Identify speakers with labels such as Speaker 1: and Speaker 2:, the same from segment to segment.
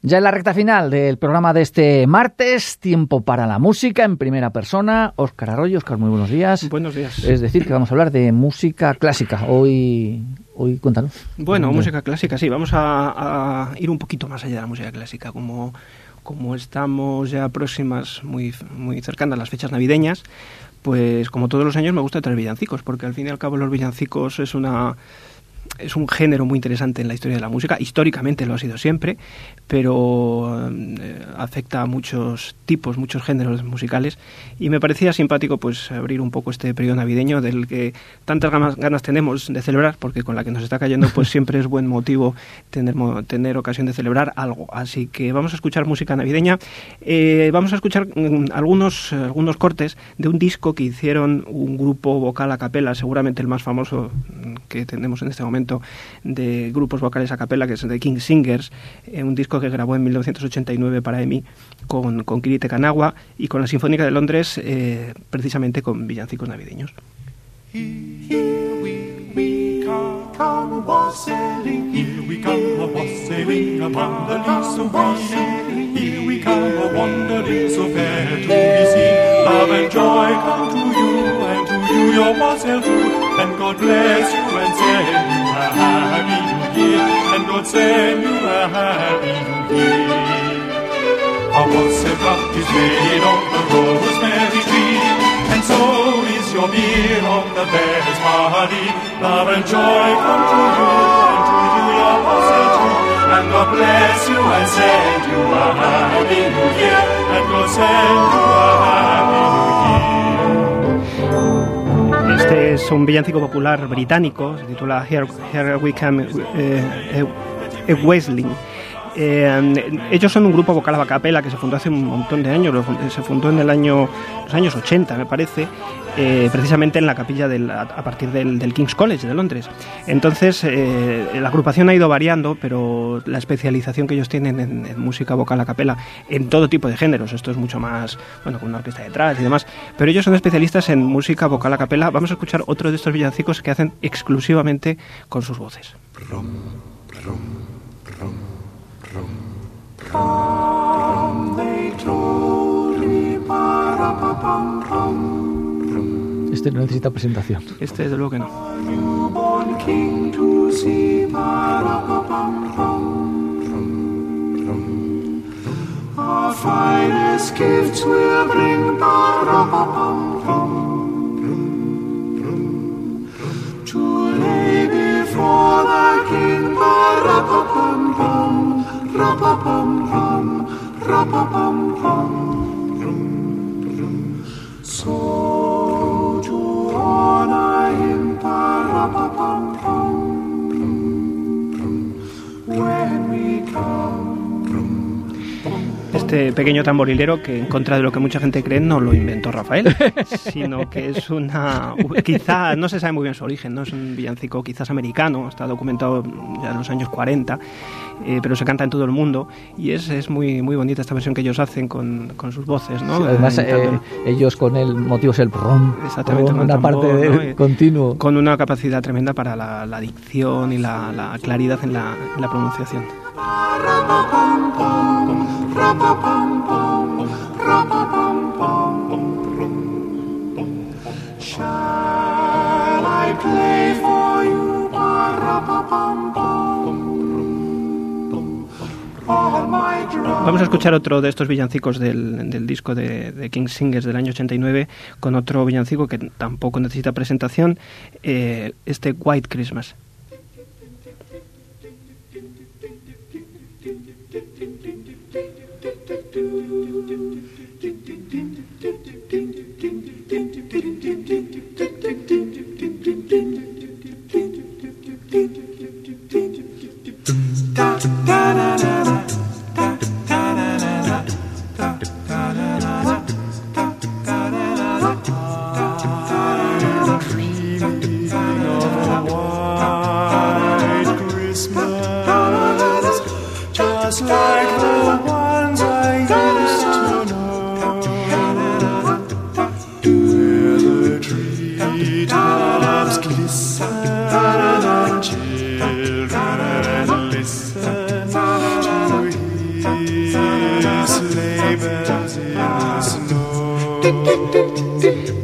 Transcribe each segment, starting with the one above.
Speaker 1: Ya en la recta final del programa de este martes, tiempo para la música en primera persona. Óscar Arroyo, Óscar, muy buenos días.
Speaker 2: Buenos días.
Speaker 1: Es decir, que vamos a hablar de música clásica. Hoy, hoy cuéntanos.
Speaker 2: Bueno, música clásica, sí. Vamos a, ir un poquito más allá de la música clásica. Como, como estamos ya próximas, muy, muy cercanas a las fechas navideñas, pues como todos los años me gusta traer villancicos, porque al fin y al cabo los villancicos es una es un género muy interesante en la historia de la música, históricamente lo ha sido siempre, pero eh, afecta a muchos tipos, muchos géneros musicales y me parecía simpático pues abrir un poco este periodo navideño del que tantas ganas, tenemos de celebrar, porque con la que nos está cayendo pues siempre es buen motivo tener, tener ocasión de celebrar algo. Así que vamos a escuchar música navideña, eh, vamos a escuchar mm, algunos, algunos cortes de un disco que hicieron un grupo vocal a capela, seguramente el más famoso que tenemos en este momento de grupos vocales a capella, que es de King Singers, eh, un disco que grabó en 1989 para EMI con, con Kirite Kanagua y con la Sinfónica de Londres, eh, precisamente con villancicos navideños. happy new year, and God send you a happy new year. Our wassail cup is made on the rosemary tree, and so is your beer on the bear's body. Love and joy come to you, and to you your wassail too. And God bless you and send you a happy new year, and God send you a happy new year. Un villancico popular británico, se titula Here, Here We Come eh, eh, Wesling. Eh, ellos son un grupo vocal a capela que se fundó hace un montón de años, se fundó en el año, los años 80 me parece, eh, precisamente en la capilla del, a, partir del, King's College de Londres. Entonces eh, la agrupación ha ido variando, pero la especialización que ellos tienen en, música vocal a capela, en todo tipo de géneros, esto es mucho más, bueno, con una orquesta detrás y demás, pero ellos son especialistas en música vocal a capela. Vamos a escuchar otro de estos villancicos que hacen exclusivamente con sus voces.
Speaker 1: Este no necesita presentación.
Speaker 2: Este desde luego que no. Our Este pequeño tamborilero que en contra de lo que mucha gente cree no lo inventó Rafael, sino que es una quizá no se sabe muy bien su origen, no es un villancico quizás americano, está documentado ya en los años 40 eh, pero se canta en todo el mundo y es, es muy, muy bonita esta versión que ellos hacen con, con sus voces. ¿no?
Speaker 1: además, eh, ellos con el motivo es el rom, Exactamente, con una parte de, continuo.
Speaker 2: Con una capacidad tremenda para la, la dicción y la, la, claridad en la, en la pronunciación. Vamos a escuchar otro de estos villancicos del, disco de, King Singers del año 89 con otro villancico que tampoco necesita presentación, eh, este White Christmas.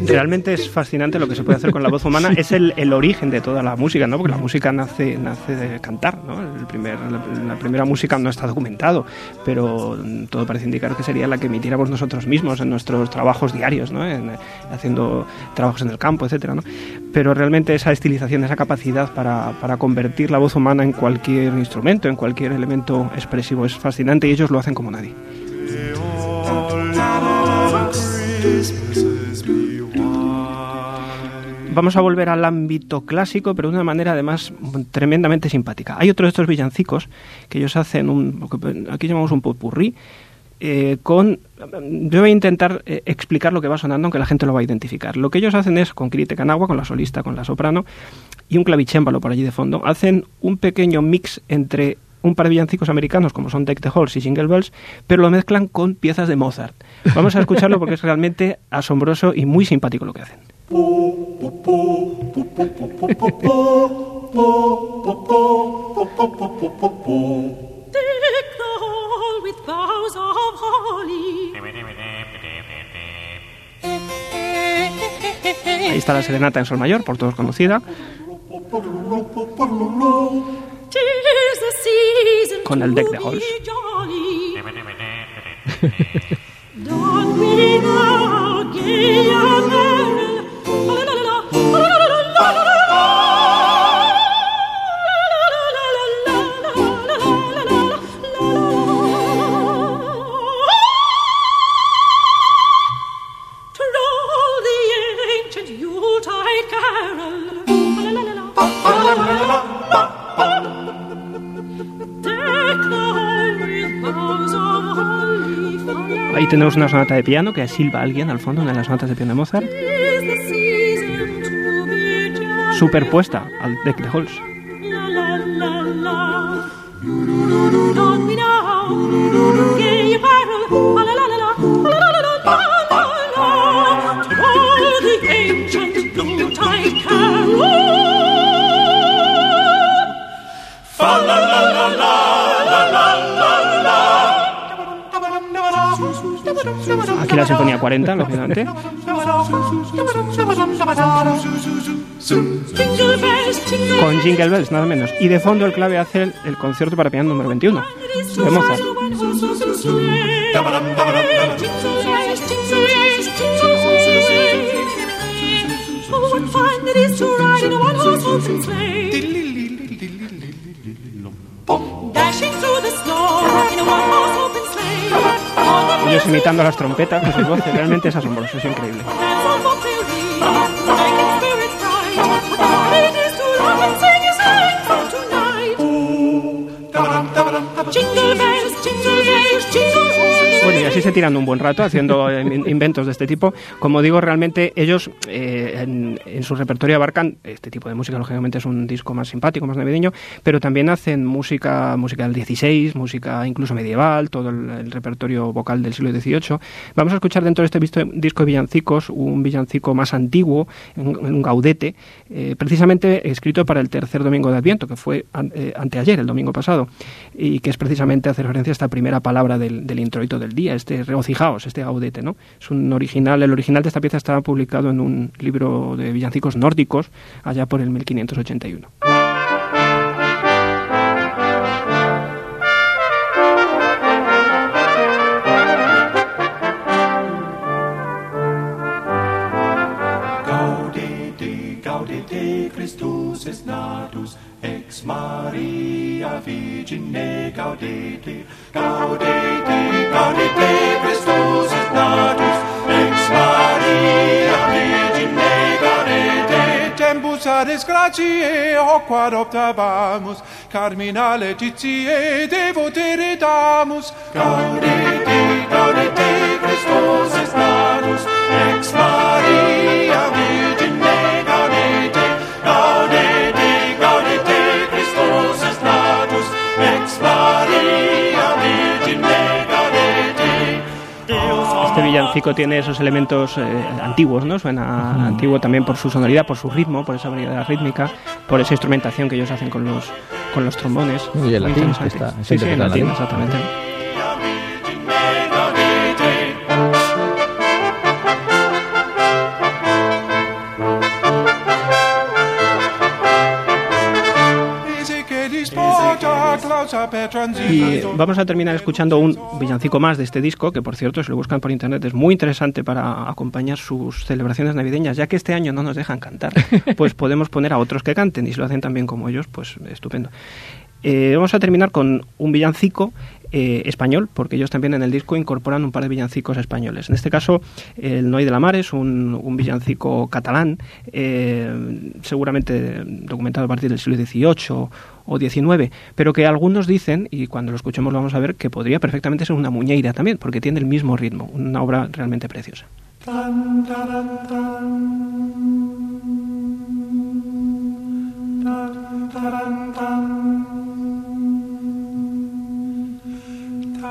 Speaker 2: Realmente es fascinante lo que se puede hacer con la voz humana. Es el, origen de toda la música, ¿no? Porque la música nace, nace de cantar, ¿no? La, primera música no está documentado, pero todo parece indicar que sería la que emitiéramos nosotros mismos en nuestros trabajos diarios, ¿no? En- haciendo trabajos en el campo, etcétera, ¿no? Pero realmente esa estilización, esa capacidad para convertir la voz humana en cualquier instrumento, en cualquier elemento expresivo es fascinante y ellos lo hacen como nadie. Vamos a volver al ámbito clásico, pero de una manera además tremendamente simpática. Hay otro de estos villancicos que ellos hacen, un, aquí llamamos un popurrí, eh, con... Yo voy a intentar eh, explicar lo que va sonando, aunque la gente lo va a identificar. Lo que ellos hacen es, con Kirite Kanagua, con la solista, con la soprano, y un clavicémbalo por allí de fondo, hacen un pequeño mix entre un par de villancicos americanos como son Deck the Halls y Jingle Bells, pero lo mezclan con piezas de Mozart. Vamos a escucharlo porque es realmente asombroso y muy simpático lo que hacen. Ahí está la serenata en sol mayor, por todos conocida, Con el deck de halls. tenemos una sonata de piano que silba alguien al fondo, una de las sonatas de piano de Mozart, superpuesta al deck de Halls. Aquí la sinfonía 40, lógicamente. Con Jingle Bells, nada menos. Y de fondo el clave hace el, concierto para piano número 21 de.
Speaker 3: Dashing through the snow.
Speaker 2: Imitando las trompetas con sus voces, realmente es asombroso, es increíble. Así se tiran un buen rato haciendo eh, in- inventos de este tipo. Como digo, realmente ellos eh, en, su repertorio abarcan este tipo de música, lógicamente es un disco más simpático, más navideño, pero también hacen música, música del 16, música incluso medieval, todo el, repertorio vocal del siglo XVIII. Vamos a escuchar dentro de este disco de villancicos un villancico más antiguo, un, gaudete, eh, precisamente escrito para el tercer domingo de Adviento, que fue an- anteayer, el domingo pasado, y que es precisamente hace referencia a esta primera palabra del introito del día, este regocijaos, este gaudete, ¿no? Es un original, el original de esta pieza estaba publicado en un libro de villancicos nórdicos allá por el 1581.
Speaker 4: Gaudete, gaudete, Christus Maria Virgine, gaudete, gaudete, gaudete, Christus est natus, ex Maria Virgine, gaudete. Tempus ad gratiae, quad optabamus, carmina letitiae, devotere damus. Gaudete, gaudete, Christus est natus, ex Maria Virgine,
Speaker 2: Este villancico tiene esos elementos eh, antiguos, ¿no? Suena antiguo también por su sonoridad, por su ritmo, por esa variedad rítmica, por esa instrumentación que ellos hacen con los, con los trombones.
Speaker 1: Y el está-
Speaker 2: sí, sí, latín. exactamente. Y vamos a terminar escuchando un villancico más de este disco, que por cierto, si lo buscan por internet, es muy interesante para acompañar sus celebraciones navideñas, ya que este año no nos dejan cantar, pues podemos poner a otros que canten y si lo hacen también como ellos, pues estupendo. Eh, vamos a terminar con un villancico eh, español, porque ellos también en el disco incorporan un par de villancicos españoles. En este caso, el Noy de la Mar es un, villancico catalán, eh, seguramente documentado a partir del siglo XVIII o XIX, pero que algunos dicen, y cuando lo escuchemos lo vamos a ver, que podría perfectamente ser una muñeira también, porque tiene el mismo ritmo, una obra realmente preciosa.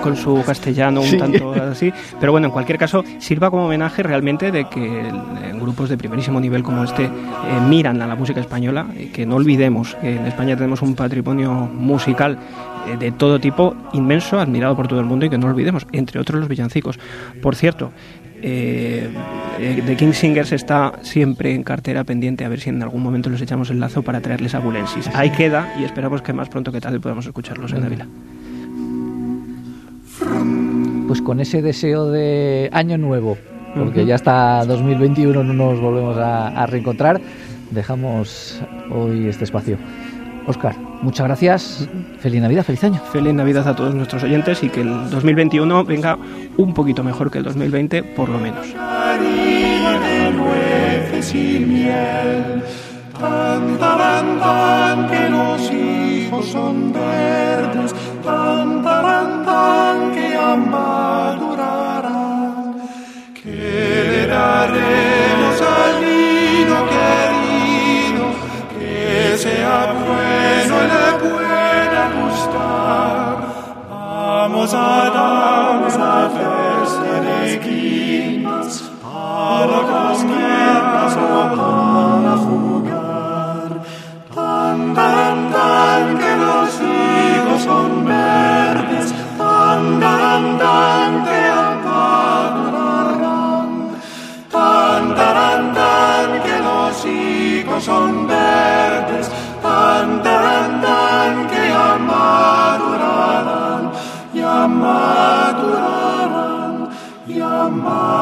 Speaker 4: con
Speaker 2: su castellano un tanto así, pero bueno, en cualquier caso sirva como homenaje realmente de que eh, grupos de primerísimo nivel como este eh, miran a la música española, y que no olvidemos que en España tenemos un patrimonio musical eh, de todo tipo inmenso, admirado por todo el mundo y que no olvidemos, entre otros los villancicos. Por cierto, eh, eh, The King Singers está siempre en cartera pendiente a ver si en algún momento les echamos el lazo para traerles a Bulensis. Ahí queda y esperamos que más pronto que tarde podamos escucharlos en Ávila.
Speaker 1: Pues con ese deseo de año nuevo, porque ya hasta 2021 no nos volvemos a, a reencontrar, dejamos hoy este espacio. Oscar, muchas gracias. Feliz Navidad, feliz año.
Speaker 2: Feliz Navidad a todos nuestros oyentes y que el 2021 venga un poquito mejor que el 2020, por lo menos.
Speaker 4: que los hijos son Vamos ya madurarán, ya madurarán.